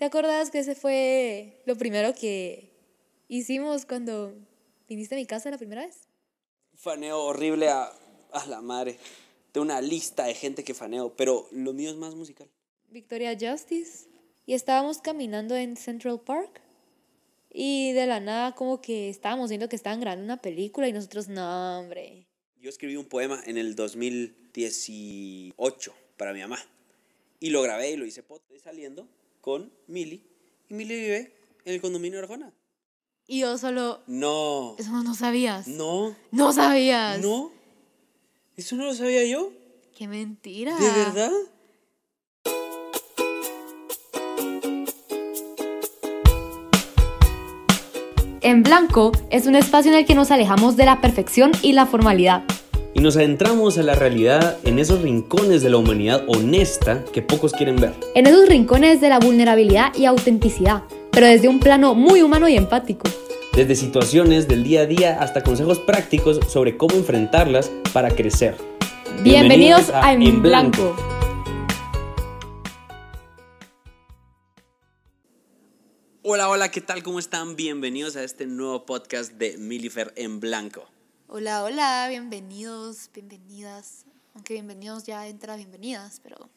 ¿Te acordás que ese fue lo primero que hicimos cuando viniste a mi casa la primera vez? Faneo horrible a, a la madre. Tengo una lista de gente que faneo, pero lo mío es más musical. Victoria Justice. Y estábamos caminando en Central Park. Y de la nada como que estábamos viendo que estaban grabando una película y nosotros, no, hombre. Yo escribí un poema en el 2018 para mi mamá. Y lo grabé y lo hice pot saliendo con Mili. Y Mili vive en el condominio de Arjona. Y yo solo... No. Eso no sabías. No. No sabías. No. Eso no lo sabía yo. Qué mentira. ¿De verdad? En blanco es un espacio en el que nos alejamos de la perfección y la formalidad. Y nos adentramos a la realidad en esos rincones de la humanidad honesta que pocos quieren ver. En esos rincones de la vulnerabilidad y autenticidad, pero desde un plano muy humano y empático. Desde situaciones del día a día hasta consejos prácticos sobre cómo enfrentarlas para crecer. Bienvenidos, a, En Blanco. Hola, hola, ¿qué tal? ¿Cómo están? Bienvenidos a este nuevo podcast de Milifer en Blanco. Hola, hola, bienvenidos, bienvenidas. Aunque bienvenidos ya entra bienvenidas, pero.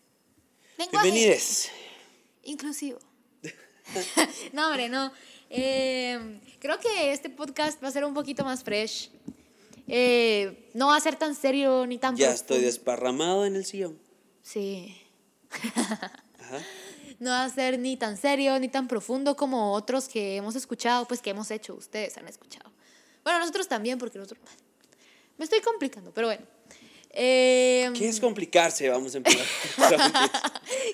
Bienvenides. Inclusivo. no, hombre, no. Eh, creo que este podcast va a ser un poquito más fresh. Eh, no va a ser tan serio ni tan Ya estoy desparramado en el sillón. Sí. No va a ser ni tan serio ni tan profundo como otros que hemos escuchado, pues que hemos hecho, ustedes han escuchado. Bueno, nosotros también, porque nosotros... Me estoy complicando, pero bueno. Eh, ¿Qué es complicarse? Vamos a empezar.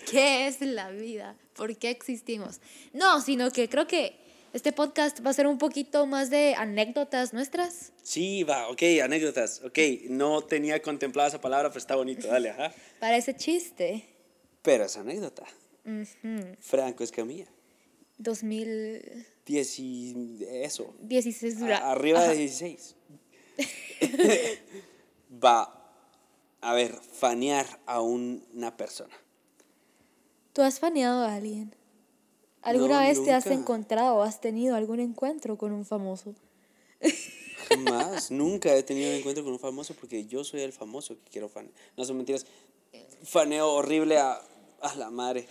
¿Qué es la vida? ¿Por qué existimos? No, sino que creo que este podcast va a ser un poquito más de anécdotas nuestras. Sí, va, ok, anécdotas. Ok, no tenía contemplada esa palabra, pero está bonito, dale, ajá. Parece chiste. Pero es anécdota. Franco Escamilla. 2000. Diez y eso. 16 dura. arriba de 16. va a ver, fanear a una persona. ¿Tú has faneado a alguien? ¿Alguna vez te has encontrado o has tenido algún encuentro con un famoso? Jamás, nunca he tenido un encuentro con un famoso porque yo soy el famoso que quiero fanear. No son mentiras. Faneo horrible a, a la madre.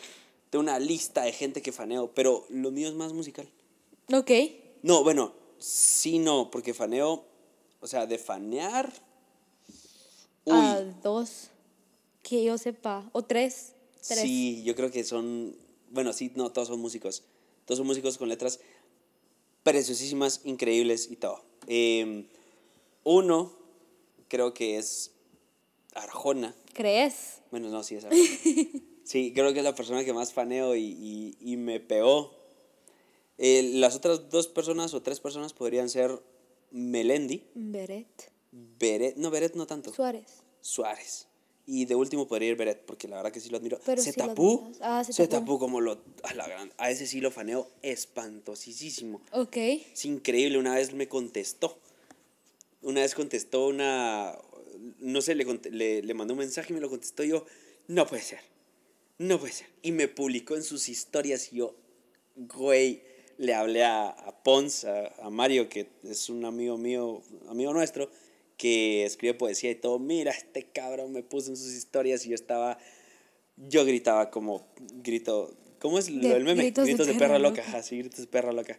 Tengo una lista de gente que faneo, pero lo mío es más musical. Ok. No, bueno, sí, no, porque faneo, o sea, de fanear. A dos, que yo sepa, o tres, tres. Sí, yo creo que son bueno, sí, no, todos son músicos. Todos son músicos con letras preciosísimas, increíbles y todo. Em, uno, creo que es Arjona. ¿Crees? Bueno, no, sí es Arjona. sí, creo que es la persona que más faneo y, y, me pegó. Eh, las otras dos personas o tres personas podrían ser Melendi. Beret. Beret, no, Beret no tanto. Suárez. Suárez. Y de último podría ir Beret, porque la verdad que sí lo admiro. Pero se, tapó, ah, se, tapó. como lo. A, la gran, a ese sí lo faneo espantosísimo. Ok. Es increíble. Una vez me contestó. Una vez contestó una. No sé, le, le, le mandó un mensaje y me lo contestó. Y yo, no puede ser. No puede ser. Y me publicó en sus historias. Y yo, güey, le hablé a, a Pons, a, a Mario, que es un amigo mío, amigo nuestro que escribe poesía y todo, mira, este cabrón me puso en sus historias y yo estaba, yo gritaba como, grito, ¿cómo es lo del meme? Gritos, de, perra, loca, así, gritos de perra loca.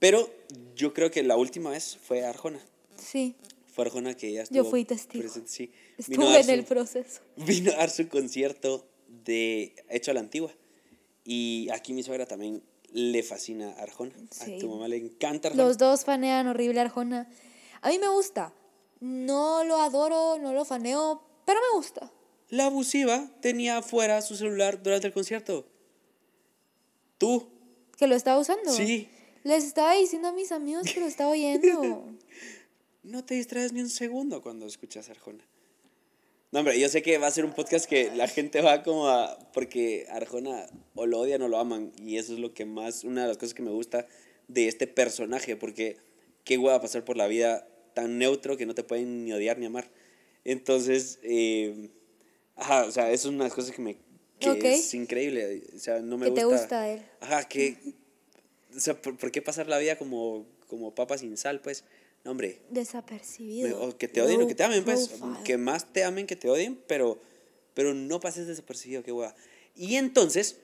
Pero yo creo que la última vez fue Arjona. Sí. Fue Arjona que ya estuvo Yo fui testigo. sí. Estuve en el proceso. Vino a dar su concierto de Hecho a la Antigua. Y aquí mi suegra también le fascina Arjona. A tu mamá le encanta Arjona. Los dos fanean horrible Arjona. A mí me gusta. No lo adoro, no lo faneo, pero me gusta. La abusiva tenía afuera su celular durante el concierto. ¿Tú? ¿Que lo estaba usando? Sí. Les estaba diciendo a mis amigos que lo estaba oyendo. no te distraes ni un segundo cuando escuchas Arjona. No, hombre, yo sé que va a ser un podcast que la gente va como a... Porque Arjona o lo odian o lo aman. Y eso es lo que más... Una de las cosas que me gusta de este personaje. Porque qué a pasar por la vida tan neutro que no te pueden ni odiar ni amar. Entonces, eh, ajá, o sea, eso es una de las cosas que me, que Ok. es increíble. O sea, no me Que te gusta. gusta él. Ajá, que. O sea, ¿por, por qué pasar la vida como, como papa sin sal, pues? No, hombre. Desapercibido. O que te odien o que te amen, pues. profile. Que más te amen que te odien, pero, pero no pases desapercibido, qué hueva. Y entonces,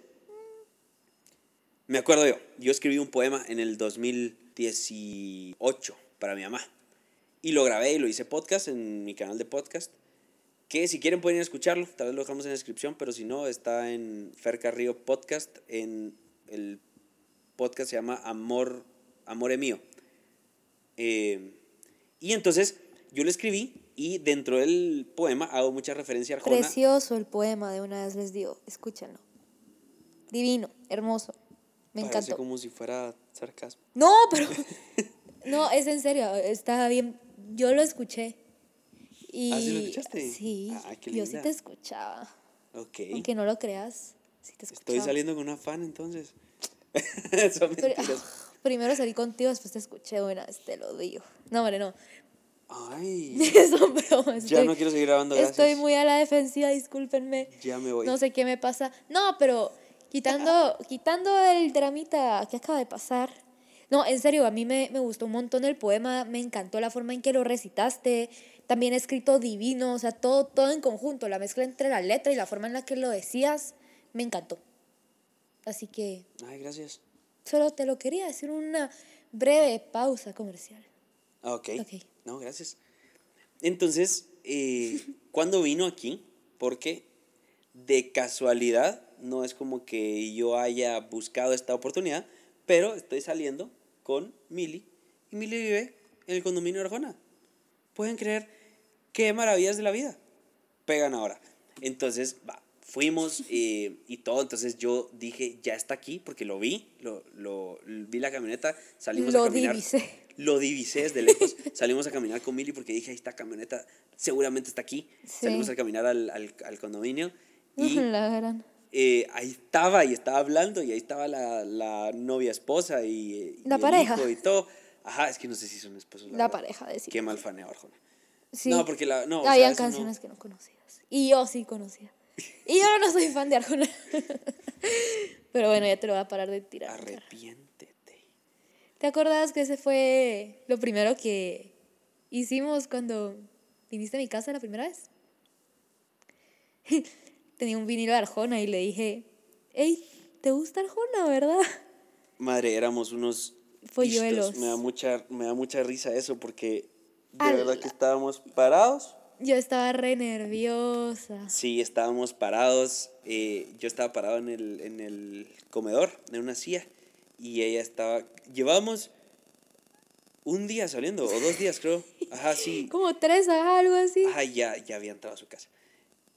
me acuerdo yo, yo escribí un poema en el 2018 para mi mamá. Y lo grabé y lo hice podcast en mi canal de podcast. Que si quieren pueden ir a escucharlo, tal vez lo dejamos en la descripción, pero si no, está en Fer Carrillo Podcast. En el podcast se llama Amor, Amore Mío. Eh, y entonces yo lo escribí y dentro del poema hago mucha referencia a Arjona. Precioso el poema, de una vez les digo. Escúchenlo. Divino, hermoso. Me Parece encantó. como si fuera sarcasmo. No, pero. No, es en serio. Está bien. Yo lo escuché. Y, ¿Ah, sí lo escuchaste? Sí, Ah, qué yo sí te escuchaba. Ok. Aunque no lo creas, sí te escuchaba. Estoy saliendo con una fan entonces. Son Pero- mentiras. ah, primero salí contigo, después te escuché. Bueno, te lo digo. No, hombre, no. Ay. Son bromas. Ya estoy- no quiero seguir grabando, gracias. Estoy muy a la defensiva, discúlpenme. Ya me voy. No sé qué me pasa. No, pero quitando, quitando el dramita que acaba de pasar. No, en serio, a mí me, me gustó un montón el poema, me encantó la forma en que lo recitaste, también escrito divino, o sea, todo, todo en conjunto, la mezcla entre la letra y la forma en la que lo decías, me encantó. Así que Ay, gracias. Solo te lo quería decir una breve pausa comercial. Ah, Ok. Ok. No, gracias. Entonces, eh, ¿cuándo vino aquí? Porque de casualidad, no es como que yo haya buscado esta oportunidad, pero estoy saliendo con Mili y Mili vive en el condominio de Arjona. Pueden creer qué maravillas de la vida. Pegan ahora. Entonces, va, fuimos eh, y todo. Entonces yo dije, ya está aquí, porque lo vi, lo, lo- vi la camioneta, salimos Lo a caminar. divisé. Lo divisé desde lejos. Salimos a caminar con Mili porque dije, ahí está camioneta, seguramente está aquí. Sí. Salimos a caminar al, al, al condominio y La gran. eh, ahí estaba y estaba hablando y ahí estaba la, la novia esposa y, y La pareja. hijo y todo. Ajá, es que no sé si son esposos. La verdad. pareja, decir. Qué mal faneo, Arjona. Sí. No, porque la. No, o sea, Habían eso no- canciones que no conocías. Y yo sí conocía. Y yo no soy fan de Arjona. Pero bueno, ya te lo voy a parar de tirar. Arrepiéntete. ¿Te acuerdas que ese fue lo primero que hicimos cuando viniste a mi casa la primera vez? Tenía un vinilo de Arjona y le dije, hey, ¿te gusta Arjona, verdad? Madre, éramos unos. Polluelos. Me da, mucha, me da mucha risa eso porque de verdad que estábamos parados. Yo estaba re nerviosa. Sí, estábamos parados. eh, yo estaba parado en el, en el comedor, en una silla. Y ella estaba. Llevábamos un día saliendo, o dos días, creo. Ajá, sí. Como tres algo así. Ajá, ya, ya había entrado a su casa.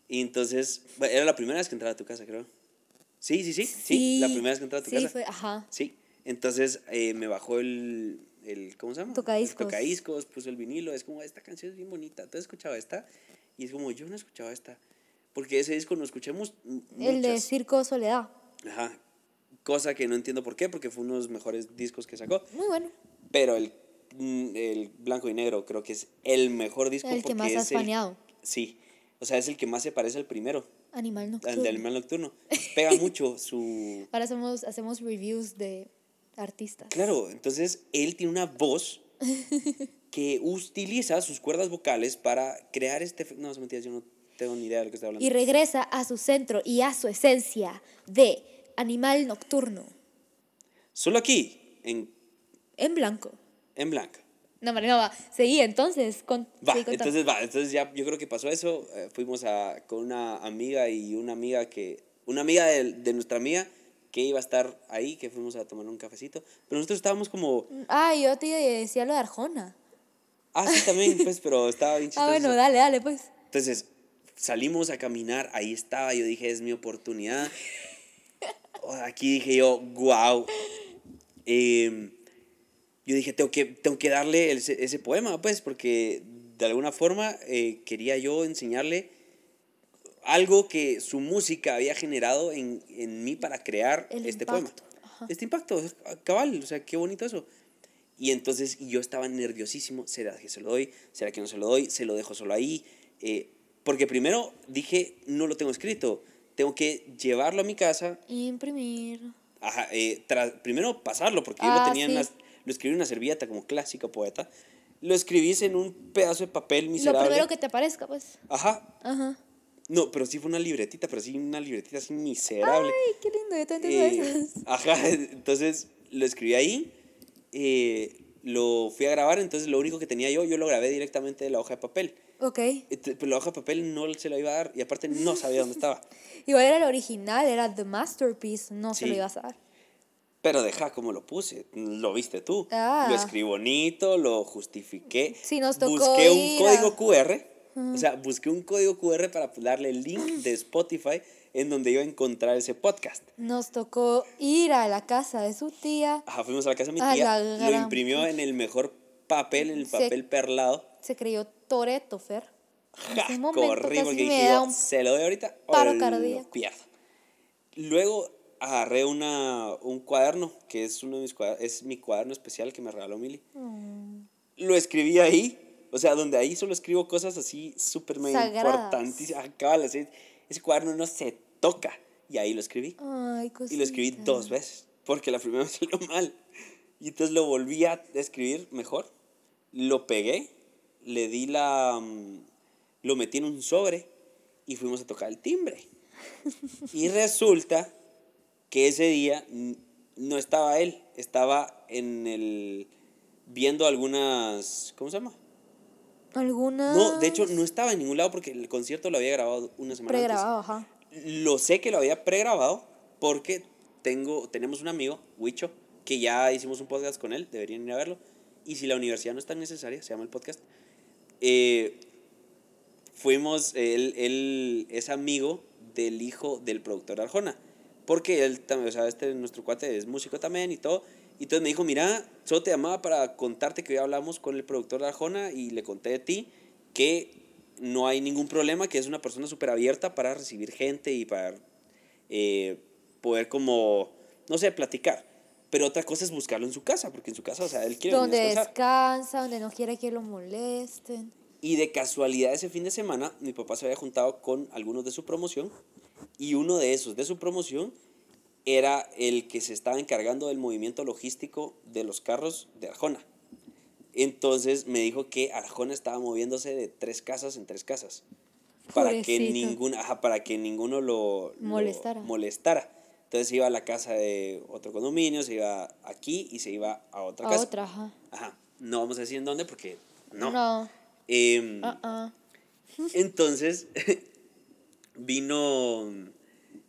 Y entonces. bueno, era la primera vez que entraba a tu casa, creo. Sí, sí, sí. Sí, la primera vez que entraba a tu sí, casa. fue, ajá. Sí. Entonces eh, me bajó el, el. ¿Cómo se llama? Tocadiscos. El tocadiscos, puso el vinilo. Es como, esta canción es bien bonita. ¿Tú has escuchado esta? Y es como, yo no he escuchado esta. Porque ese disco no escuchamos El de. Circo Soledad. Ajá. Cosa que no entiendo por qué, porque fue uno de los mejores discos que sacó. Muy bueno. Pero el, mm, el blanco y negro creo que es el mejor disco. El que más has el- faneado. Sí. O sea, es el que más se parece al primero, Animal al Nocturno. de Animal Nocturno. Pega mucho su, Ahora hacemos, hacemos reviews de artistas. Claro, entonces él tiene una voz que utiliza sus cuerdas vocales para crear este... No, es mentira, yo no tengo ni idea de lo que está hablando. Y regresa a su centro y a su esencia de animal nocturno. Solo aquí, en, En blanco. en blanco. No, María, no va. Seguí entonces. Con, Va, seguí entonces va, entonces ya yo creo que pasó eso. eh, fuimos a, con una amiga y una amiga que... Una amiga de, de nuestra amiga que iba a estar ahí, que fuimos a tomar un cafecito. Pero nosotros estábamos como... Ah, yo te decía lo de Arjona. Ah, sí, también, pues, pero estaba bien Ah, chistoso. bueno, dale, dale, pues. Entonces, salimos a caminar, ahí estaba, yo dije, es mi oportunidad. Aquí dije yo, wow. yo dije, tengo que, tengo que darle el- ese poema, pues, porque de alguna forma eh, quería yo enseñarle algo que su música había generado en, en mí para crear El este impacto, poema. ajá. Este impacto, cabal, o sea, qué bonito eso. Y entonces yo estaba nerviosísimo, ¿será que se lo doy? ¿Será que no se lo doy? ¿Se lo dejo solo ahí? Eh, porque primero dije, no lo tengo escrito. tengo que llevarlo a mi casa, Imprimir. ajá, eh, primero pasarlo, porque yo lo Ah, tenía en sí. las- lo escribí en una servilleta como clásico poeta, lo escribís en un pedazo de papel Lo miserable. primero que te aparezca, pues. Ajá, Ajá. No, pero sí fue una libretita, pero sí una libretita así miserable. Ay, qué lindo, yo también tengo Eh, esas. ajá, entonces lo escribí ahí, eh, lo fui a grabar, entonces lo único que tenía yo, yo lo grabé directamente de la hoja de papel. Ok. Pero la hoja de papel no se la iba a dar y aparte no sabía dónde estaba. Igual era el original, era The Masterpiece, no se Sí. lo ibas a dar. Pero deja como lo puse, lo viste tú. Ah. Lo escribí bonito, lo justifiqué. Sí, nos tocó Busqué un ir código a- O sea, busqué un código QR para darle el link de Spotify en donde iba a encontrar ese podcast. Nos tocó ir a la casa de su tía, Ajá, fuimos a la casa de mi tía, lo imprimió en el mejor papel, en el papel perlado. se creyó Toreto, Fer. En Ja, momento corrí porque dije, yo, se lo doy ahorita o paro lo cardíaco. pierdo. Luego agarré una, un cuaderno, que es, uno de mis cuader- es mi cuaderno especial que me regaló Mili. Mm, Lo escribí ahí, o sea, donde ahí solo escribo cosas así súper importantísimas. Acaba ese, ese cuaderno no se toca. Y ahí lo escribí. Ay. Y lo escribí dos veces, porque la primera vez salió mal. Y entonces lo volví a escribir mejor. Lo pegué, le di la... mm, Lo metí en un sobre y fuimos a tocar el timbre. Y resulta que ese día no estaba él, estaba en el... viendo algunas... ¿Cómo se llama? ¿Alguna? No, de hecho no estaba en ningún lado porque el concierto lo había grabado una semana antes. Pregrabado, ajá. Lo sé que lo había pregrabado porque tengo, tenemos un amigo, Huicho, que ya hicimos un podcast con él, deberían ir a verlo. Y si la universidad no es tan necesaria, se llama el podcast. eh, fuimos, él, él es amigo del hijo del productor Arjona. Porque él también, o sea, este nuestro cuate es músico también y todo. Y entonces me dijo, mira, solo te llamaba para contarte que hoy hablamos con el productor de Arjona y le conté de ti que no hay ningún problema, que es una persona súper abierta para recibir gente y para eh, poder como, no sé, platicar. Pero otra cosa es buscarlo en su casa, porque en su casa, o sea, él quiere Donde descansa, donde no quiere que lo molesten. Y de casualidad ese fin de semana, mi papá se había juntado con algunos de su promoción y uno de esos de su promoción era el que se estaba encargando del movimiento logístico de los carros de Arjona. Entonces me dijo que Arjona estaba moviéndose de tres casas en tres casas. Para que, ninguna, ajá, para que ninguno lo, lo Molestara. molestara. Entonces iba a la casa de otro condominio, se iba aquí y se iba a otra A casa. otra, ajá. Ajá. No vamos a decir en dónde porque no. No. Em, Ah, ah. entonces, vino,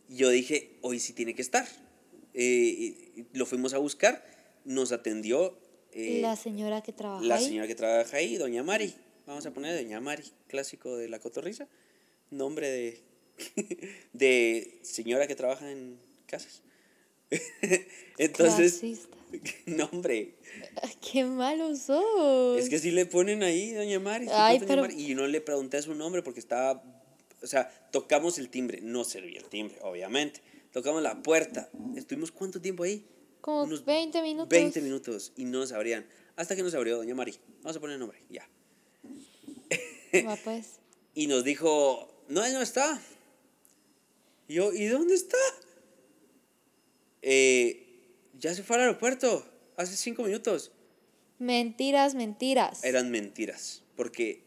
yo dije, hoy sí tiene que estar. Eh, lo fuimos a buscar, nos atendió eh, la señora que trabaja la ahí. señora que trabaja ahí, doña Mari. Vamos a poner Doña Mari, clásico de la cotorriza. Nombre de, de señora que trabaja en casas. Entonces, Clasista. nombre. Qué malos sos. Es que sí le ponen ahí, doña Mari. ¿sí Ay, pero- Mari? Y no le pregunté su nombre porque estaba, o sea, tocamos el timbre, no servía el timbre, obviamente. Tocamos la puerta. ¿Estuvimos cuánto tiempo ahí? Como unos 20 minutos. 20 minutos y no nos abrían. Hasta que nos abrió doña Mari. Vamos a poner el nombre, ya. Va, pues. Y nos dijo, no, él no está. Y yo, ¿y dónde está? "Eh, ya se fue al aeropuerto, hace cinco minutos. Mentiras, mentiras. Eran mentiras, porque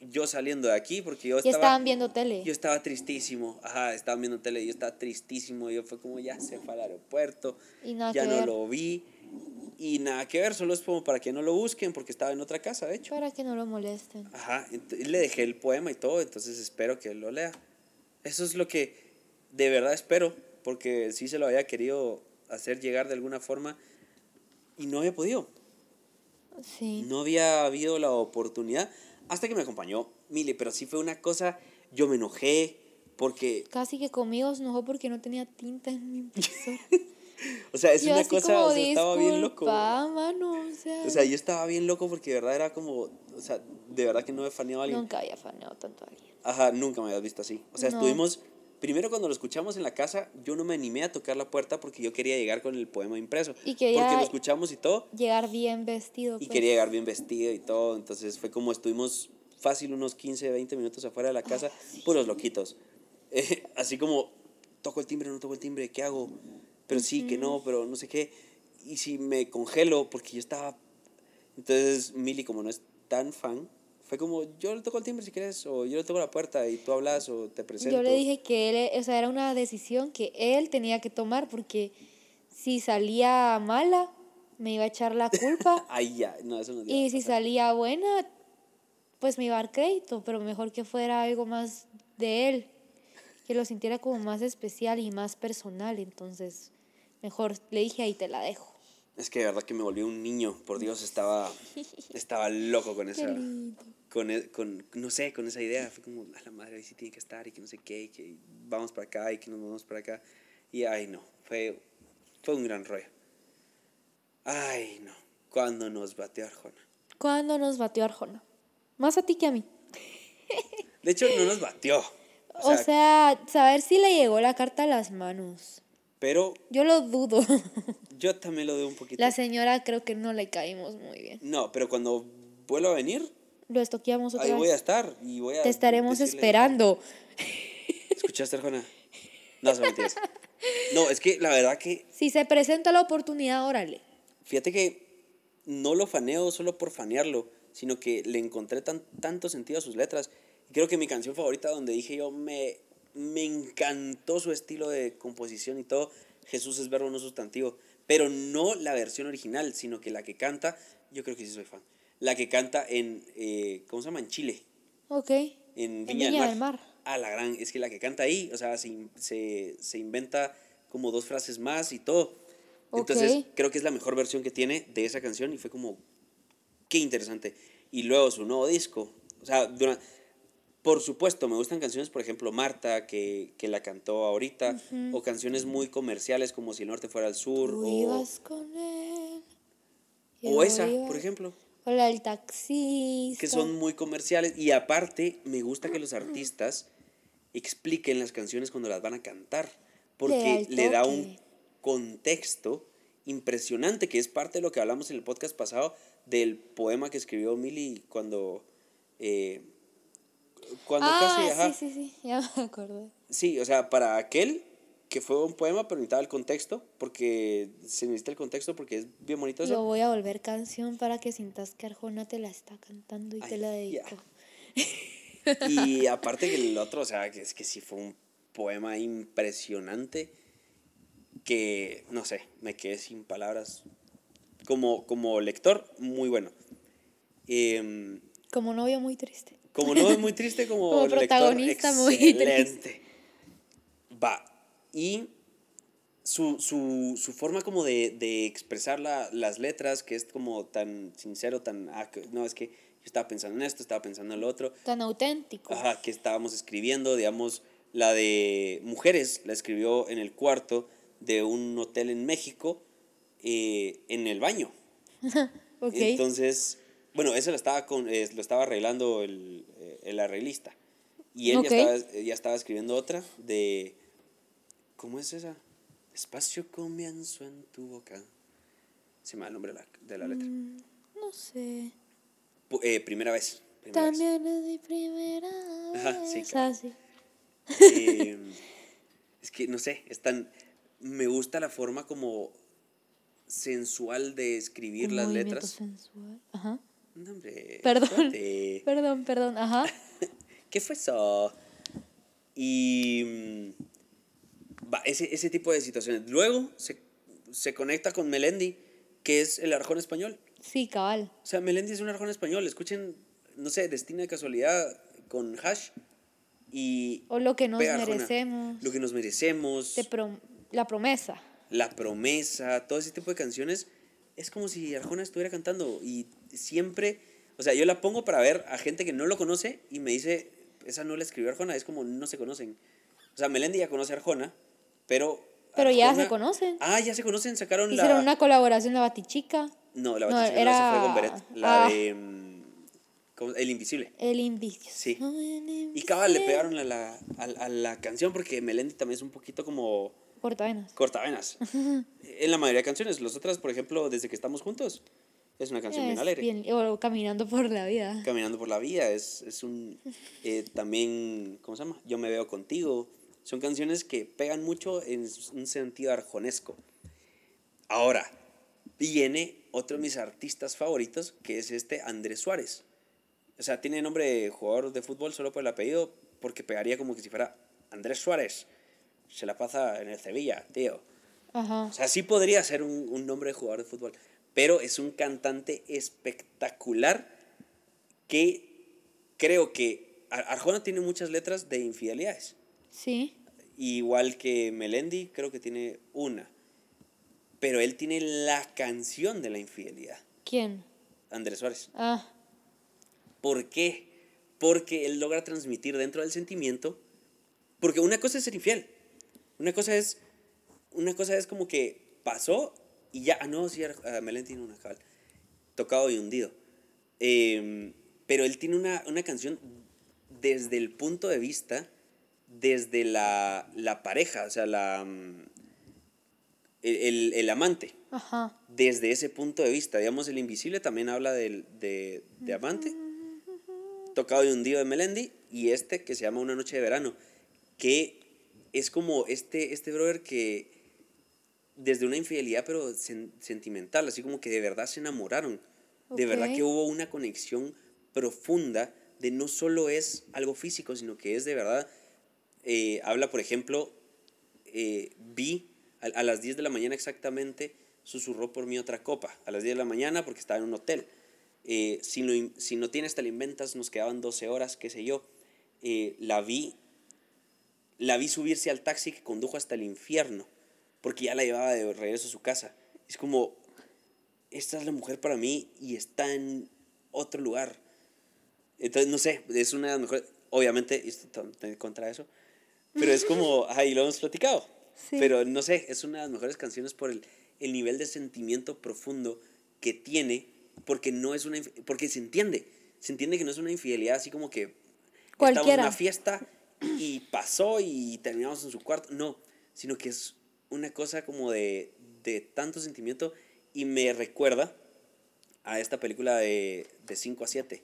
yo saliendo de aquí, porque yo y estaba... estaban viendo tele. Yo estaba tristísimo, ajá, estaban viendo tele, yo estaba tristísimo, yo fue como ya se fue al aeropuerto, Y nada ya no ver. lo vi y nada que ver, solo es como para que no lo busquen porque estaba en otra casa, de hecho. Para que no lo molesten. Ajá, le dejé el poema y todo, entonces espero que él lo lea. Eso es lo que de verdad espero, porque sí se lo había querido hacer llegar de alguna forma y no había podido. Sí. No había habido la oportunidad hasta que me acompañó Mili, pero sí fue una cosa, yo me enojé porque, Casi que conmigo se enojó porque no tenía tinta en mi impresora. o sea, es Yo una cosa, como, o sea, estaba bien loco. "Disculpa, mano, o sea, O sea, yo estaba bien loco porque de verdad era como, o sea, de verdad que no he faneado a alguien. nunca había faneado tanto a alguien. Ajá, nunca me habías visto así. O sea, No. estuvimos, primero cuando lo escuchamos en la casa, yo no me animé a tocar la puerta porque yo quería llegar con el poema impreso. Y quería- Porque lo escuchamos y todo, Llegar bien vestido. y pues. quería llegar bien vestido y todo. Entonces fue como estuvimos fácil unos 15, 20 minutos afuera de la casa, puros loquitos. Eh, así como toco el timbre, no toco el timbre, ¿qué hago? Pero sí, que no, pero no sé qué. Y si me congelo, porque yo estaba... Entonces, Mili, como no es tan fan, fue como, yo le toco el timbre si quieres, o yo le toco la puerta y tú hablas o te presento. Yo le dije que él, o sea, era una decisión que él tenía que tomar porque si salía mala, me iba a echar la culpa. Ay, ya, no, eso no Y si salía buena, pues me iba a dar crédito, pero mejor que fuera algo más de él, que lo sintiera como más especial y más personal, entonces mejor le dije ahí te la dejo. Es que de verdad que me volví un niño, por Dios, estaba, estaba loco con esa, con, e, con, no sé, con esa idea, fue como, a la madre, ahí sí tiene que estar y que no sé qué, y que vamos para acá y que nos vamos para acá, y ay no, fue, fue un gran rollo. Ay no, ¿cuándo nos bateó Arjona? ¿Cuándo nos bateó Arjona? Más a ti que a mí. De hecho, no nos batió. O sea, saber si le llegó la carta a las manos. Pero... Yo lo dudo. Yo también lo dudo un poquito. La señora creo que no le caímos muy bien. No, pero cuando vuelva a venir... Lo estoqueamos otra Ahí voy a estar y voy a... Te estaremos esperando. ¿Escuchaste, Arjona? No, se mentiras. No, es que la verdad que... Si se presenta la oportunidad, órale. Fíjate que no lo faneo solo por fanearlo, sino que le encontré tan, tanto sentido a sus letras. Y creo que mi canción favorita donde dije yo me, me encantó su estilo de composición y todo, Jesús es verbo no sustantivo, pero no la versión original, sino que la que canta, yo creo que sí soy fan, la que canta en, eh, ¿cómo se llama? En Chile. Ok. En Viña, del, Mar. Ah, la gran, es que la que canta ahí, o sea, se, se, se inventa como dos frases más y todo. Entonces, creo que es la mejor versión que tiene de esa canción y fue como, qué interesante. Y luego su nuevo disco. O sea, durante, por supuesto, me gustan canciones, por ejemplo, Marta, que, que la cantó ahorita, o canciones muy comerciales como Si el norte fuera al sur. o, con él. O esa, por ejemplo. O la del taxista. Que son muy comerciales. Y aparte, me gusta que los artistas expliquen las canciones cuando las van a cantar. Porque le da un contexto impresionante, que es parte de lo que hablamos en el podcast pasado del poema que escribió Milly cuando... Eh, cuando ah, casi... Sí, sí, sí, ya me acordé. Sí, o sea, para aquel que fue un poema, pero necesitaba el contexto, porque se necesita el contexto porque es bien bonito Lo voy a volver canción para que sientas que Arjona te la está cantando y te la dedico. Y aparte que el otro, o sea, que es que sí fue un poema impresionante que, no sé, me quedé sin palabras. Como, como lector, muy bueno. Em, como novio, muy triste. Como novio, muy triste, como, protagonista, muy triste. Va. Y su, su, su forma como de, de expresar la, las letras, que es como tan sincero, tan... Ah, no, es que yo estaba pensando en esto, estaba pensando en lo otro. Tan auténtico. Ajá, que estábamos escribiendo, digamos, la de Mujeres, la escribió en el cuarto de un hotel en México eh, en el baño. Entonces, bueno, eso lo estaba, con, eh, lo estaba arreglando el, eh, el arreglista. Y él ya, estaba, ya estaba escribiendo otra de... ¿Cómo es esa? Espacio comienzo en tu boca. Se me da el nombre de la, de la letra. Mm, no sé. primera vez. También es mi primera vez. Ajá, sí. Claro. es que, no sé, es tan me gusta la forma como sensual de escribir las letras. sensual, ajá. No, hombre, perdón, perdón, perdón, ajá. ¿Qué fue eso? Y mm, va, ese, ese tipo de situaciones. Luego se, se conecta con Melendi, que es el arjón español. Sí, cabal. O sea, Melendi es un arjón español. Escuchen, no sé, Destina de Casualidad con Hash. Y o lo que nos merecemos. Lo que nos merecemos. Te la promesa. La promesa, todo ese tipo de canciones, es como si Arjona estuviera cantando y siempre, o sea, yo la pongo para ver a gente que no lo conoce y me dice, esa no la escribió Arjona, es como no se conocen. O sea, Melendi ya conoce a Arjona, pero... Pero ya se conocen. Ah, ya se conocen, sacaron Hicieron la... una colaboración la Batichica. No, la Batichica era... fue con Beret. La ah. de... Mm, el Invisible. El Invisible. Sí. Y cabal le pegaron a la, a, a la canción porque Melendi también es un poquito como Cortavenas. Cortavenas. en la mayoría de canciones. Las otras, por ejemplo, Desde que estamos juntos, es una canción bien alegre. o Caminando por la vida. Caminando por la vida. Es, es un. Eh, también, ¿cómo se llama? Yo me veo contigo. Son canciones que pegan mucho en un sentido arjonesco. Ahora, viene otro de mis artistas favoritos, que es este Andrés Suárez. O sea, tiene nombre de jugador de fútbol solo por el apellido, porque pegaría como que si fuera Andrés Suárez. Se la pasa en el Sevilla, tío. Ajá. O sea, sí podría ser un, un nombre de jugador de fútbol, pero es un cantante espectacular que creo que Ar- Arjona tiene muchas letras de infidelidades. Sí. Igual que Melendi, creo que tiene una. Pero él tiene la canción de la infidelidad, ¿Quién? Andrés Suárez. Ah, ¿Por qué? Porque él logra transmitir dentro del sentimiento. Porque una cosa es ser infiel. Una cosa es. Una cosa es como que pasó y ya. Ah, no, sí, Melendi tiene una cabal. Tocado y hundido. Eh, pero él tiene una, una canción desde el punto de vista, desde la, la pareja, o sea, la, mm, el, el, el amante ajá. desde ese punto de vista. Digamos, El Invisible también habla del- de, de Amante, tocado y hundido de Melendi, y este que se llama Una Noche de Verano, que es como este, este brother que desde una infidelidad, pero sen- sentimental, así como que de verdad se enamoraron. De verdad que hubo una conexión profunda de no solo es algo físico, sino que es de verdad, eh, habla, por ejemplo, eh, vi a, a las 10 de la mañana exactamente, susurró por mí otra copa, a las 10 de la mañana porque estaba en un hotel. Eh, si, no, si no tienes, te la inventas, nos quedaban 12 horas, qué sé yo. Eh, la vi, la vi subirse al taxi que condujo hasta el infierno, porque ya la llevaba de regreso a su casa. Es como, esta es la mujer para mí y está en otro lugar. Entonces, no sé, es una de las mejores, obviamente, totalmente contra eso, pero es como, ahí lo hemos platicado. Sí. Pero no sé, es una de las mejores canciones por el, el nivel de sentimiento profundo que tiene, porque no es una, porque se entiende, se entiende que no es una infidelidad así como que estamos en Cualquiera. una fiesta y pasó y terminamos en su cuarto, no, sino que es una cosa como de, de tanto sentimiento y me recuerda a esta película de, de 5 a 7,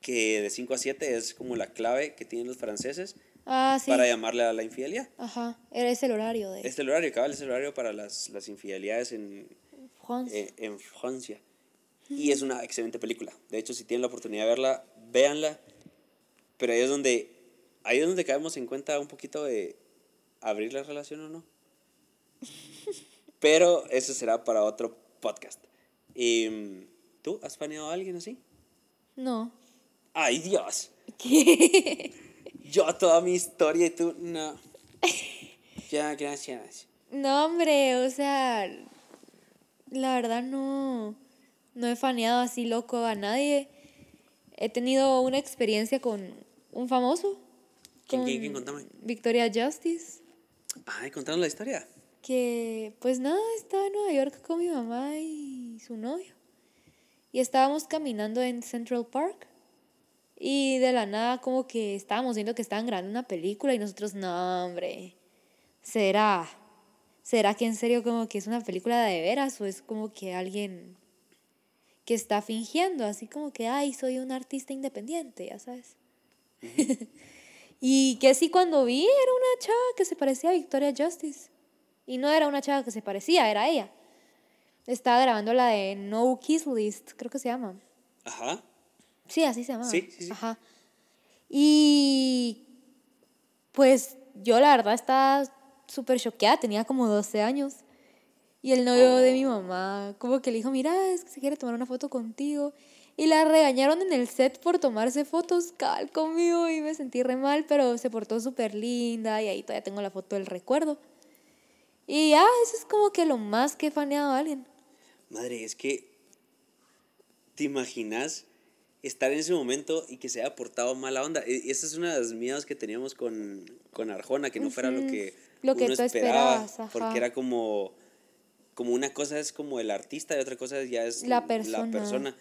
que de 5 a 7 es como la clave que tienen los franceses Ah, sí. para llamarle a la infidelidad. Ajá. Era ese el horario de Es el horario, cabal, es el horario para las, las infidelidades en, France. eh, en Francia. Y es una excelente película. De hecho, si tienen la oportunidad de verla, véanla. Pero ahí es donde, ahí es donde caemos en cuenta un poquito de abrir la relación o no. Pero eso será para otro podcast. Em, ¿Tú has planeado a alguien así? No. ¡Ay, Dios! ¿Qué? Yo toda mi historia y tú, no. Ya, gracias. No, hombre, o sea, la verdad no, no he faneado así loco a nadie. He tenido una experiencia con un famoso. ¿Quién, con quién, quién? Contame. Victoria Justice. Ay, contanos la historia. Que, pues nada, estaba en Nueva York con mi mamá y su novio. Y estábamos caminando en Central Park. Y de la nada, como que estábamos viendo que estaban grabando una película y nosotros, no, hombre, ¿será? ¿Será que en serio como que es una película de veras o es como que alguien que está fingiendo, así como que, ay, soy un artista independiente, ya sabes? y que sí, cuando vi, era una chava que se parecía a Victoria Justice. Y no era una chava que se parecía, era ella. Estaba grabando la de No Kiss List, creo que se llama. Ajá. Sí, así se llama. Sí, sí, sí. Ajá. Y pues yo la verdad estaba súper choqueada, tenía como 12 años. Y el novio de mi mamá como que le dijo, mira, es que se quiere tomar una foto contigo. Y la regañaron en el set por tomarse fotos cal conmigo y me sentí re mal, pero se portó súper linda y ahí todavía tengo la foto del recuerdo. Y ya, eso es como que lo más que he faneado a alguien. Madre, es que. ¿Te imaginas estar en ese momento y que se haya portado mala onda? E- Esa es una de las miedos que teníamos con, con Arjona, que no fuera lo Ujú, que, lo que uno tú esperaba. esperabas. Porque era como. Como una cosa es como el artista y otra cosa ya es La persona. persona.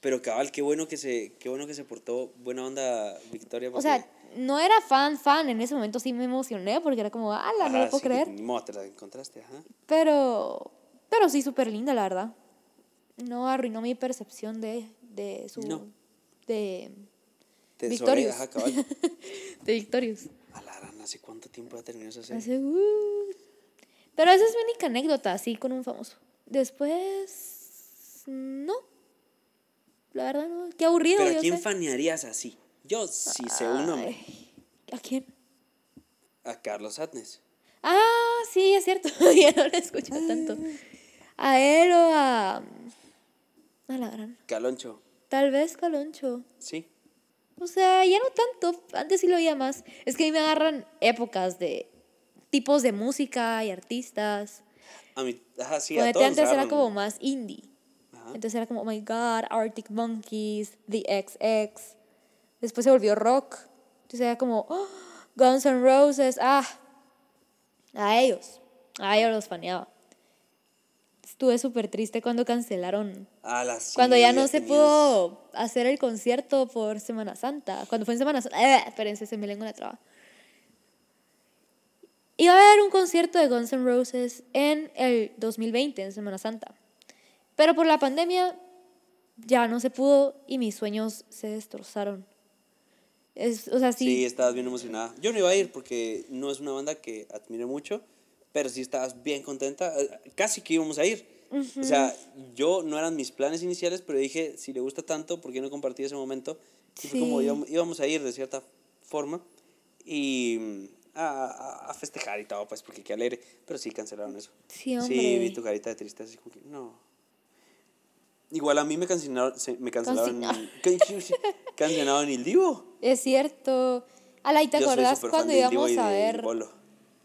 Pero cabal, qué bueno que se, qué bueno que se portó buena onda Victoria. O sea, no era fan, fan. En ese momento sí me emocioné porque era como, ala, no Ajá, lo puedo sí, creer. Modo, te la encontraste, ajá. Pero, pero sí, súper linda, la verdad. No arruinó mi percepción de, de su... No. De, Victorious. ajá, de Victorious. A la rana, ¿Hace cuánto tiempo ya terminó esa serie? Hace, uh. Pero esa es mi única anécdota, así, con un famoso. Después, no. La verdad, no. Qué aburrido, ¿Pero a quién sé. fanearías así? Yo sí sé un nombre. ¿A quién? A Carlos Atnes. Ah, sí, es cierto. ya no lo escucho tanto. A él o a. A la gran. Caloncho. Tal vez Caloncho. Sí. O sea, ya no tanto. Antes sí lo oía más. Es que a mí me agarran épocas de tipos de música y artistas. A mí, ajá, sí, a todos antes era como más indie. Ajá. Entonces era como, oh my god, Arctic Monkeys, The XX. Después se volvió rock. Entonces era como, oh, Guns N' Roses. Ah, a ellos. A ellos los faneaba. Estuve súper triste cuando cancelaron. A las cuando ya no se pudo hacer el concierto por Semana Santa. Cuando fue en Semana Santa. Eh, espérense, se me lengua la traba. Iba a haber un concierto de Guns N' Roses en el 2020, en Semana Santa. Pero por la pandemia ya no se pudo y mis sueños se destrozaron. Es, o sea, sí. Sí, estabas bien emocionada. Yo no iba a ir porque no es una banda que admire mucho, pero sí estabas bien contenta. Eh, Casi que íbamos a ir. O sea, yo no eran mis planes iniciales, pero dije, si le gusta tanto, ¿por qué no compartí ese momento? Y fue como Sí. íbamos, íbamos a ir de cierta forma y mm, a, a- a festejar y todo, pues porque qué alegre. Pero sí cancelaron eso. Sí, Sí, hombre. vi tu carita de tristeza, así como que no. Igual a mí me cancelaron, se- me cancelaron, cancelaron el Divo. Es cierto. Ala, ¿y te Yo acordás cuando íbamos a ver? Bolo.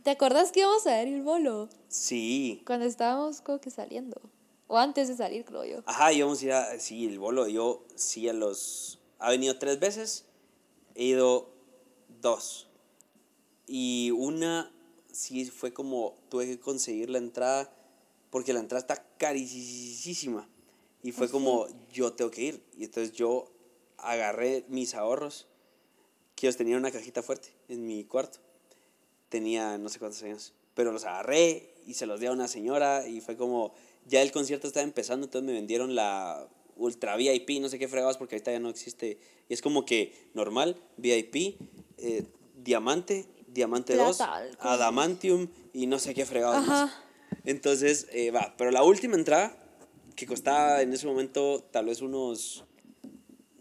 ¿Te acordás que íbamos a ver el bolo? Sí. Cuando estábamos como que saliendo. O antes de salir, creo yo. Ajá, íbamos a ir a, sí, el bolo. Yo sí a los, ha venido tres veces, he ido dos. Y una sí fue como, tuve que conseguir la entrada, porque la entrada está carísima. Y fue como, yo tengo que ir. Y entonces yo agarré mis ahorros, que ellos tenían una cajita fuerte en mi cuarto. Tenía no sé cuántos años, pero los agarré y se los di a una señora y fue como, ya el concierto estaba empezando, entonces me vendieron la Ultra VIP, no sé qué fregados, porque ahorita ya no existe. Y es como que normal, VIP, eh, diamante, diamante 2, Plata, algo. adamantium y no sé qué fregados más. Entonces, eh, va, pero la última entrada, que costaba en ese momento tal vez unos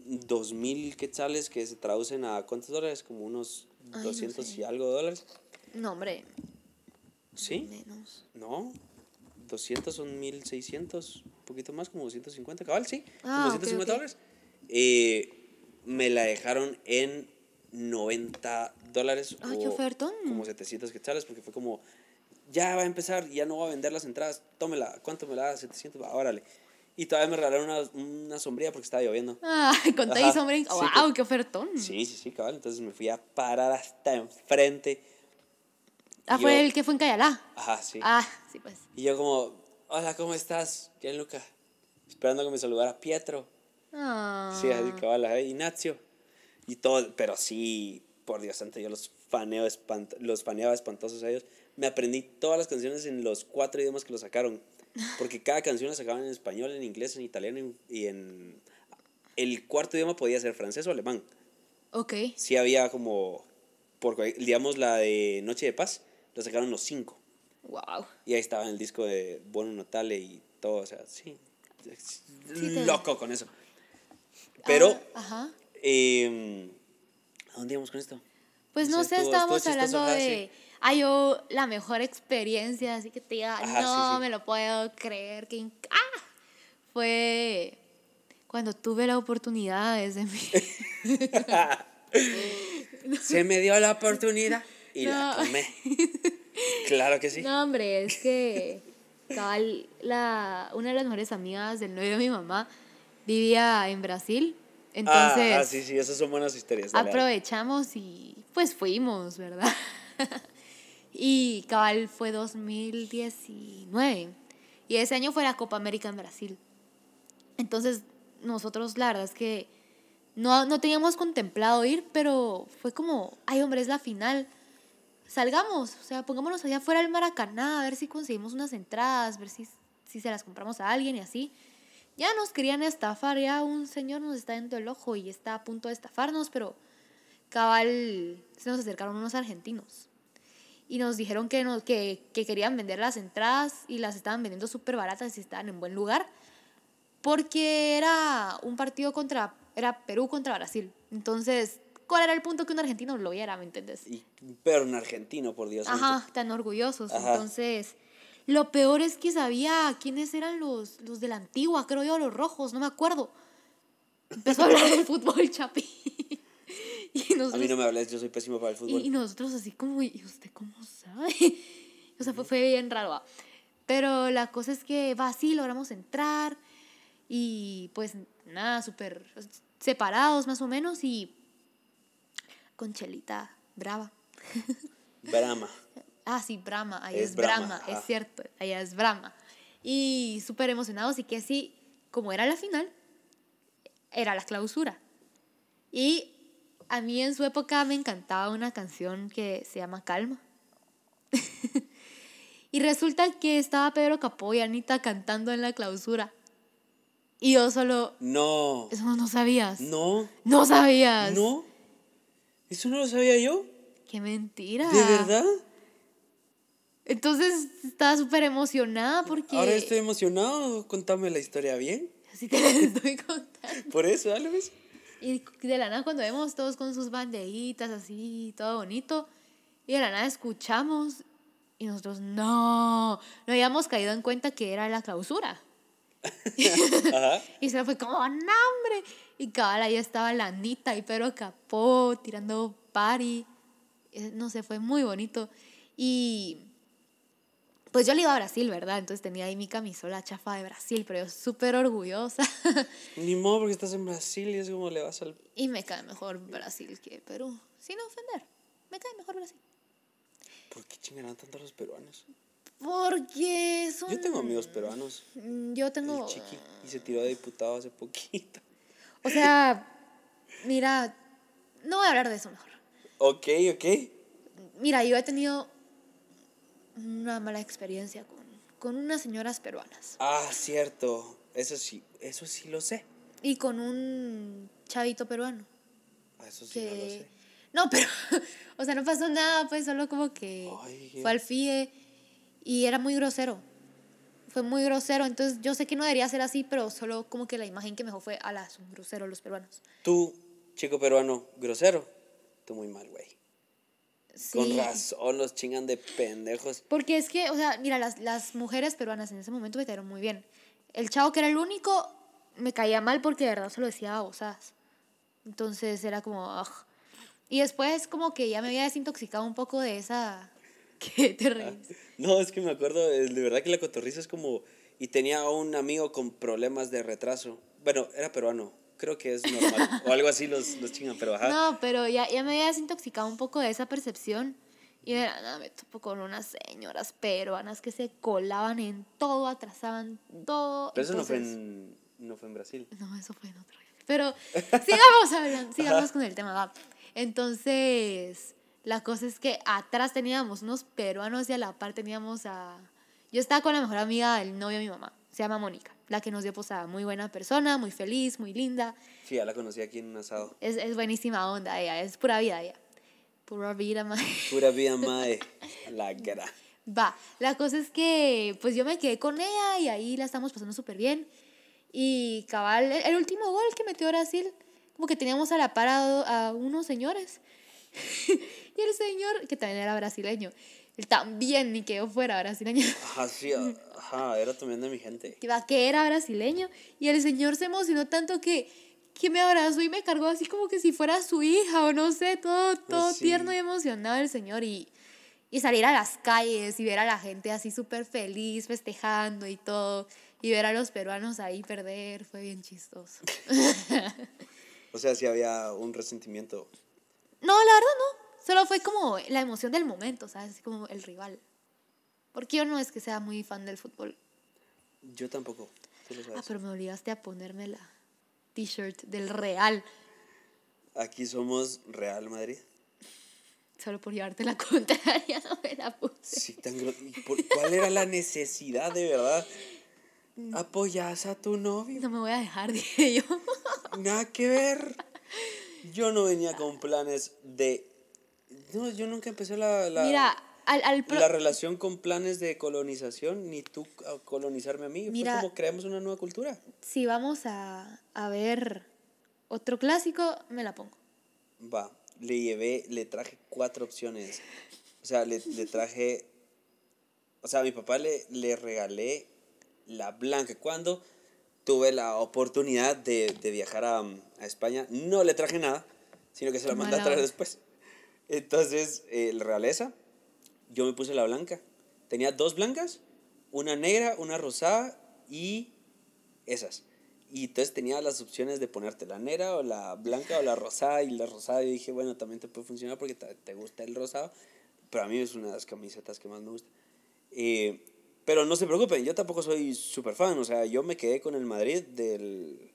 2.000 quetzales, que se traducen a cuántos dólares, como unos Ay, no 200 sé. y algo de dólares. No, hombre. ¿Sí? Menos. No, 200 son 1600, un poquito más, como 250, cabal, sí, Ah, como ok, 250 ok. dólares. Eh, me la dejaron en 90 dólares Ay, qué ofertón. como 700 quetzales, porque fue como, ya va a empezar, ya no voy a vender las entradas, tómela, ¿cuánto me la da? 700, va, órale. Y todavía me regalaron una, una sombría porque estaba lloviendo. Ah, con hombre. sí, ¡Wow! ¡Qué ofertón! Sí, sí, sí, cabal, entonces me fui a parar hasta enfrente. Ah, fue yo- el que fue en Cayalá. Ajá, sí. Ah, sí, pues. Y yo como, hola, ¿cómo estás? Gianluca. Esperando que me saludara Pietro. Ah. Sí, así cabal, ajá, Ignacio. Y todo, pero sí, por Dios santo, yo los faneo espant los faneaba espantosos a ellos. Me aprendí todas las canciones en los cuatro idiomas que lo sacaron. Porque cada canción la sacaban en español, en inglés, en italiano y en... El cuarto idioma podía ser francés o alemán. Ok. Sí había como, por, digamos, la de Noche de Paz, la sacaron los cinco. Wow. Y ahí estaba en el disco de Bono Natale y todo, o sea, sí. Loco con eso. Pero, Ah, ajá. eh, ¿a dónde íbamos con esto? Pues no sé, estábamos hablando de. Ah, yo la mejor experiencia, así que te diga, Ajá, no sí, sí. me lo puedo creer. Que ¡Ah! Fue cuando tuve la oportunidad de mi. Se me dio la oportunidad y la tomé. Claro que sí. No, hombre, es que cabal, la, una de las mejores amigas del novio de mi mamá vivía en Brasil. Entonces, ah, ah, sí, sí, esas son buenas historias. aprovechamos y pues fuimos, ¿verdad? y cabal fue 2019. Y ese año fue la Copa América en Brasil. Entonces, nosotros la verdad es que no, no teníamos contemplado ir, pero fue como, ay hombre, es la final. Salgamos, o sea, pongámonos allá afuera del Maracaná, a ver si conseguimos unas entradas, ver si, si se las compramos a alguien y así. Ya nos querían estafar, ya un señor nos está dentro del ojo y está a punto de estafarnos, pero cabal se nos acercaron unos argentinos. y nos dijeron que, no, que, que querían vender las entradas y las estaban vendiendo súper baratas y estaban en buen lugar porque era un partido contra, era Perú contra Brasil. Entonces, ¿cuál era el punto que un argentino lo viera, me entiendes? Y, pero un argentino, por Dios. santo. Ajá, tan orgullosos. Ajá. Entonces, lo peor es que sabía quiénes eran los, los de la antigua, creo yo, los rojos, no me acuerdo. Empezó a hablar del fútbol, Chapi. y A nosotros, mí no me hables, yo soy pésimo para el y, fútbol. y nosotros así como, ¿y usted cómo sabe? o sea, fue, fue bien raro. ¿va? Pero la cosa es que va así, logramos entrar y pues nada, súper separados más o menos y con chelita brava. Brahma. Ah, sí, Brahma, ahí Es es, Brahma, es cierto, allá es Brahma. Y súper emocionados y que así, como era la final, era la clausura. Y a mí en su época me encantaba una canción que se llama Calma. y resulta que estaba Pedro Capó y Anita cantando en la clausura. Y yo solo, No. eso no sabías. No. No sabías. No. Eso no lo sabía yo. Qué mentira. ¿De verdad? Entonces estaba súper emocionada porque... Ahora estoy emocionado. Contame la historia bien. Así te la estoy contando. Por eso, dale, pues. Y de la nada cuando vemos todos con sus banderitas así, todo bonito, y de la nada escuchamos y nosotros no, no habíamos caído en cuenta que era la clausura. Ajá. Y se fue como, ¡no, hombre! Y cabal, ahí estaba la Anita y Pedro Capó tirando party. Eh, No sé, fue muy bonito. Y pues yo le iba a Brasil, ¿verdad? Entonces tenía ahí mi camisola chafa de Brasil, pero yo súper orgullosa. Ni modo porque estás en Brasil y es como le vas al... y me cae mejor Brasil que Perú. Sin ofender, me cae mejor Brasil. ¿Por qué chingarán tanto a los peruanos? Porque son... Yo tengo amigos peruanos. Mm, Yo tengo... El chiqui. Y se tiró de diputado hace poquito. O sea, mira, no voy a hablar de eso mejor. Ok, ok. Mira, yo he tenido una mala experiencia con, con unas señoras peruanas Ah, cierto. Eso sí, eso sí lo sé. y con un chavito peruano. Ah, Eso sí no lo Que... sé. No, pero, o sea, no pasó nada, pues solo como que Ay. fue al FIE y era muy grosero. Fue muy grosero, entonces yo sé que no debería ser así, pero solo como que la imagen que me dejó fue, ala, son groseros los peruanos. Tú, chico peruano, grosero. Tú muy mal, güey. Con Sí. razón los chingan de pendejos. Porque es que, o sea, mira, las, las mujeres peruanas en ese momento me cayeron muy bien. El chavo que era el único me caía mal porque de verdad se lo decía babosadas. Entonces era como, "Ugh". Y después como que ya me había desintoxicado un poco de esa... ¿Qué te reís? No, es que me acuerdo, eh, de verdad que la cotorriza es como... Y tenía un amigo con problemas de retraso. Bueno, era peruano. Creo que es normal. o algo así los, los chingan, pero ajá. No, pero ya, ya me había desintoxicado un poco de esa percepción. Y de la nada me topo con unas señoras peruanas que se colaban en todo, atrasaban todo. pero eso no fue, en, no fue en Brasil. No, eso fue en otro. Pero sigamos hablando, sigamos con el tema. va. Entonces, la cosa es que atrás teníamos unos peruanos y a la par teníamos a... Yo estaba con la mejor amiga del novio de mi mamá, se llama Mónica, la que nos dio posada. Muy buena persona, muy feliz, muy linda. Sí, ya la conocí aquí en un asado. Es, es buenísima onda ella, es pura vida ella. Pura vida, ma. Pura vida mae. La gra. Va, la cosa es que pues yo me quedé con ella y ahí la estamos pasando súper bien. Y cabal, el, el último gol que metió Brasil, como que teníamos a la par a, a unos señores. y el señor, que también era brasileño, él también ni que yo fuera brasileño, Ajá, sí, ajá, era también de mi gente. que era brasileño. Y el señor se emocionó tanto que, que me abrazó y me cargó así como que si fuera su hija o no sé, todo, todo sí. tierno y emocionado el señor. Y, y salir a las calles y ver a la gente así súper feliz, festejando y todo. Y ver a los peruanos ahí perder, fue bien chistoso. O sea, sí había un resentimiento. No, la verdad no. Solo fue como la emoción del momento, ¿sabes? Como el rival. Porque yo no es que sea muy fan del fútbol. Yo tampoco. Ah, pero me obligaste a ponerme la t-shirt del Real. Aquí somos Real Madrid. Solo por llevarte la contraria, no me la puse. Sí, tan gro- ¿y por- ¿Cuál era la necesidad de verdad? ¿Apoyas a tu novio? No me voy a dejar, dije yo. Nada que ver. Yo no venía con planes de. No, yo nunca empecé la. la- Mira, al, al pro- la relación con planes de colonización, ni tú a colonizarme a mí. Mira- Fue como creamos una nueva cultura. si vamos a, a ver otro clásico, me la pongo. Va, le llevé, le traje cuatro opciones. O sea, le, le traje. O sea, a mi papá le, le regalé la blanca. Cuando tuve la oportunidad de, de viajar a, a España, no le traje nada, sino que se la mandé a traer después. Entonces, eh, le regalé esa. Yo me puse la blanca. Tenía dos blancas, una negra, una rosada y esas. Y entonces tenía las opciones de ponerte la negra o la blanca o la rosada. Y la rosada yo dije, bueno, también te puede funcionar porque te, te gusta el rosado. Pero a mí es una de las camisetas que más me gusta. Eh, pero no se preocupen, yo tampoco soy súper fan. O sea, yo me quedé con el Madrid del...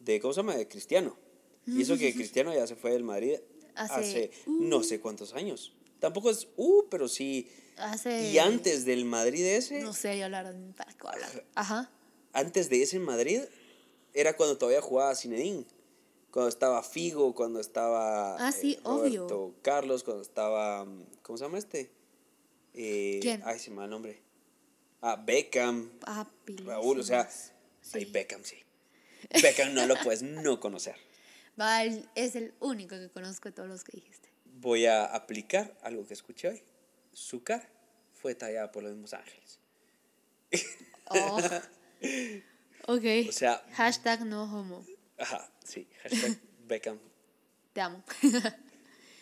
De, ¿Cómo se llama? De Cristiano. Y eso que Cristiano ya se fue del Madrid Hace- hace, no sé cuántos años. Tampoco es, uh, pero sí. Hace... Y antes del Madrid ese, No sé, la verdad, ¿para qué hablar? Ajá. antes de ese Madrid, era cuando todavía jugaba Zinedine. Cuando estaba Figo, cuando estaba Ah, sí, eh, obvio. Carlos, cuando estaba, mm, ¿cómo se llama este? Eh, ¿Quién? Ay, se me va el nombre. Ah, Beckham, Papi. Raúl, o sea, sí. Beckham, sí. Beckham no lo puedes no conocer. Va, el- es el único que conozco de todos los que dijiste. Voy a aplicar algo que escuché hoy. Su cara fue tallada por los mismos ángeles. Oh. ok. O sea- Hashtag no homo. Ajá, sí, hashtag Beckham. Te amo.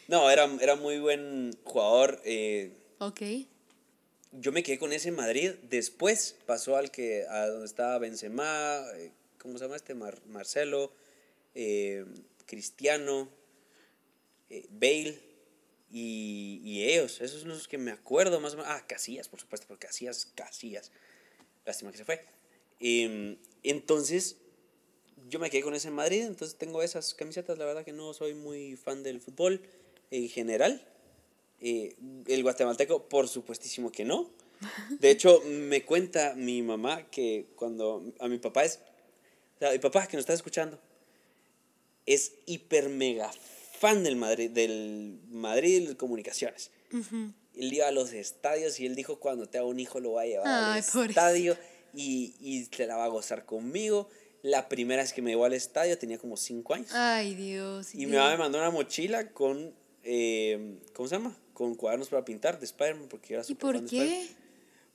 No, era, era muy buen jugador. eh, ok. Yo me quedé con ese Madrid. Después pasó al que a donde estaba Benzema, eh, ¿cómo se llama este? Mar- Marcelo, eh, Cristiano, eh, Bale y, y ellos. Esos son los que me acuerdo más o menos. Ah, Casillas, por supuesto, porque Casillas, Casillas. Lástima que se fue. Em, entonces, yo me quedé con ese Madrid, entonces tengo esas camisetas. La verdad que no soy muy fan del fútbol en general. Eh, el guatemalteco, por supuestísimo que no. De hecho, me cuenta mi mamá que cuando a mi papá es, o sea, mi papá que nos está escuchando, es hiper mega fan del Madrid, del Madrid comunicaciones. Él iba a los estadios y él dijo, cuando te haga un hijo lo va a llevar Ay, al estadio y, y se la va a gozar conmigo. La primera vez que me llevó al estadio tenía como cinco años. Ay, Dios. Y mi mamá me mandó una mochila con, eh, ¿cómo se llama? Con cuadernos para pintar de Spider-Man, porque era ¿Y por fan de Spider-Man. qué?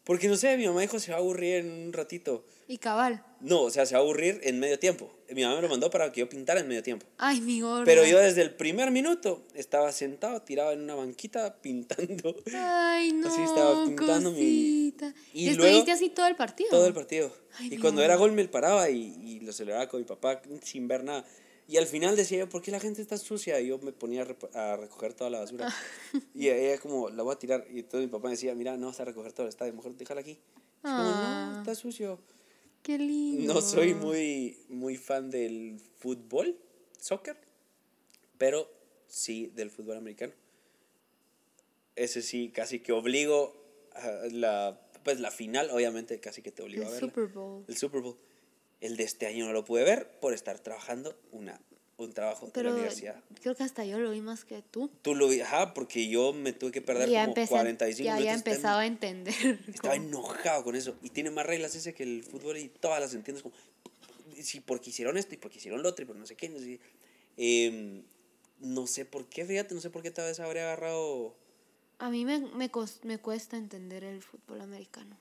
Porque no sé, mi mamá dijo se va a aburrir en un ratito. Y cabal. No, o sea, se va a aburrir en medio tiempo. Mi mamá me lo mandó para que yo pintara en medio tiempo. Ay, mi gorda. Pero yo desde el primer minuto estaba sentado, tirado en una banquita, pintando Ay, no. Así estaba pintando mi- cosita. y ¿Y, luego- estuviste así todo el partido? todo el partido. Ay, y mi cuando era gol me paraba y, y lo celebraba con mi papá sin ver nada. Y al final decía yo, ¿por qué la gente está sucia? Y yo me ponía a, a recoger toda la basura. Y ella como, la voy a tirar. Y entonces mi papá me decía, mira, no vas a recoger todo el estadio, mejor déjala aquí. Y yo como, Ah. no, está sucio. Qué lindo. No soy muy, muy fan del fútbol, soccer, pero sí del fútbol americano. Ese sí, casi que obligo a la, pues la final, obviamente casi que te obligo El a verla. Super Bowl. El Super Bowl. El de este año no lo pude ver por estar trabajando una, un trabajo de Pero la universidad. creo que hasta yo lo vi más que tú. Tú lo vi, ajá, porque yo me tuve que perder ya como empecé, 45 ya, minutos. ya Estaba- empezaba a entender. estaba cómo- enojado con eso. Y tiene más reglas ese que el fútbol y todas las entiendes como, sí, porque hicieron esto y porque hicieron lo otro y por no sé qué. No sé, Em, no sé por qué, fíjate, no sé por qué tal vez habría agarrado, A mí me, me, cos- me cuesta entender el fútbol americano.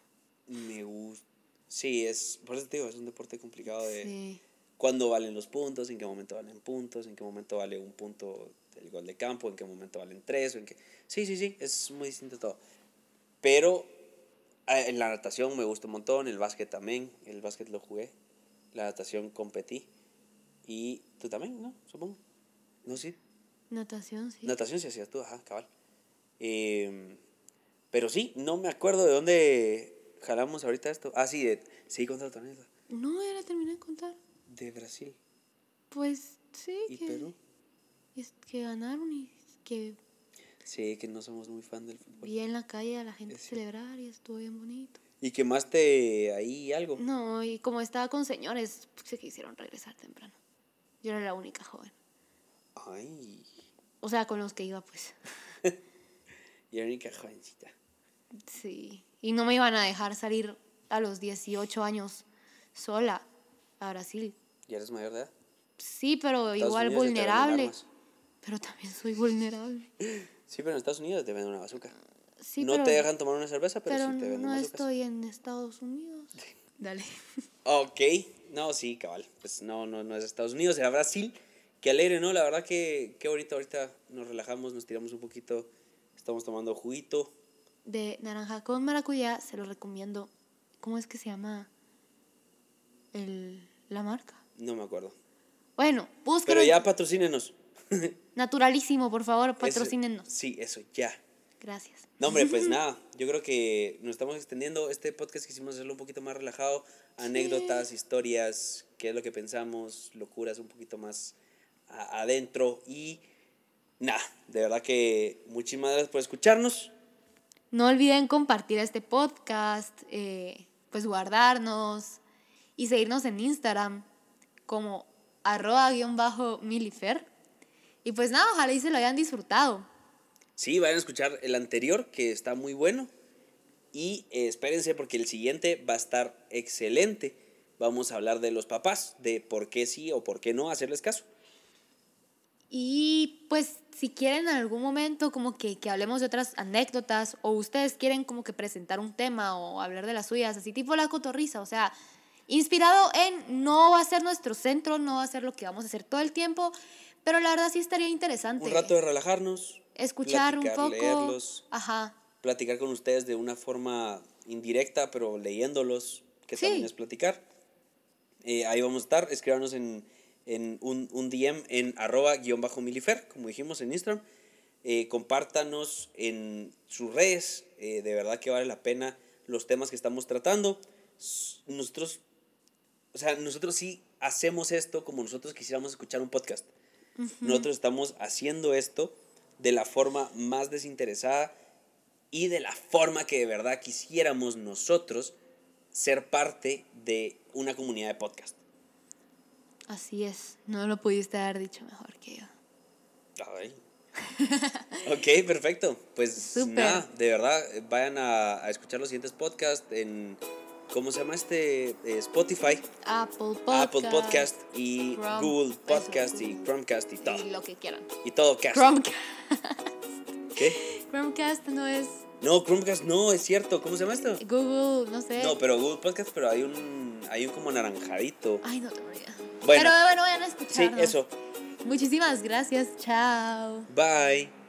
me gusta. Sí, es, por eso te digo, es un deporte complicado de Sí. cuándo valen los puntos, en qué momento valen puntos, en qué momento vale un punto del gol de campo, en qué momento valen tres, en qué... Sí, sí, sí, es muy distinto todo. Pero eh, en la natación me gusta un montón, el básquet también, el básquet lo jugué, la natación competí. Y tú también, ¿no? Supongo. No, sí. Natación, sí. Natación sí hacías tú, ajá, cabal. Em, pero sí, no me acuerdo de dónde jalamos ahorita esto. Ah, sí, de, sí, contra el torneo No, ya la terminé de contar. de Brasil Pues sí, y que, Perú. es que ganaron y que Sí, que no somos muy fan del fútbol. vi en la calle a la gente Es celebrar y estuvo bien bonito. ¿Y quemaste ahí algo? No, y como estaba con señores, pues, se quisieron regresar temprano. Yo era la única joven. Ay, O sea, con los que iba, pues. y única jovencita. Sí. Y no me iban a dejar salir a los 18 años sola a Brasil. ¿Ya eres mayor de edad? Sí, pero igual Unidos vulnerable. Pero también soy vulnerable. Sí, pero en Estados Unidos te venden una bazooka. Sí, no pero, te dejan tomar una cerveza, pero, pero sí te venden no bazookas. estoy en Estados Unidos. Dale. Ok, no, sí, cabal. Pues no, no, no es Estados Unidos, era Brasil. Qué alegre, ¿no? La verdad que, que ahorita, ahorita nos relajamos, nos tiramos un poquito. Estamos tomando juguito. De naranja con maracuyá, se lo recomiendo. ¿Cómo es que se llama el, la marca? No me acuerdo. Bueno, búsquenos. Pero ya patrocínenos. Naturalísimo, por favor, Eso- patrocínenos. Sí, eso, ya. Gracias. No, hombre, pues nada, yo creo que nos estamos extendiendo. Este podcast quisimos hacerlo un poquito más relajado. Anécdotas, historias, qué es lo que pensamos, locuras un poquito más adentro. Y nada, de verdad que muchísimas gracias por escucharnos. No olviden compartir este podcast, eh, pues guardarnos y seguirnos en Instagram como arroba guion bajo milifer. Y pues nada, ojalá y se lo hayan disfrutado. Sí, vayan a escuchar el anterior, que está muy bueno. Y eh, espérense porque el siguiente va a estar excelente. Vamos a hablar de los papás, de por qué sí o por qué no hacerles caso. Y pues si quieren en algún momento como que, que hablemos de otras anécdotas o ustedes quieren como que presentar un tema o hablar de las suyas, así tipo la cotorriza, o sea, inspirado en no va a ser nuestro centro, no va a ser lo que vamos a hacer todo el tiempo, pero la verdad sí estaría interesante. Un rato de relajarnos. escuchar un poco. leerlos, Ajá. platicar con ustedes de una forma indirecta, pero leyéndolos, que Sí. también es platicar. Eh, ahí vamos a estar, escríbanos en, en un, un DM en arroba guion bajo milifer, como dijimos en Instagram. Eh, compártanos en sus redes, eh, de verdad que vale la pena los temas que estamos tratando. Nosotros, o sea, nosotros sí hacemos esto como nosotros quisiéramos escuchar un podcast. Nosotros estamos haciendo esto de la forma más desinteresada y de la forma que de verdad quisiéramos nosotros ser parte de una comunidad de podcast. Así es. No lo pudiste haber dicho mejor que yo. Ay. ok, perfecto. Pues nada, de verdad, vayan a, a escuchar los siguientes podcasts en, ¿cómo se llama este? Eh, Spotify, Apple Podcast. Apple Podcast y Chrome- Google Podcast y. Chromecast y todo. Y lo que quieran. Y todo cast. Chromecast. ¿Qué? Chromecast no es No, Chromecast no, es cierto. ¿Cómo se llama esto? Google, no sé. No, pero Google Podcast, pero hay un, hay un como anaranjadito. Ay, no tengo idea. Bueno. Pero bueno, vayan a Sí, escucharnos. eso. Muchísimas gracias. Chao. Bye.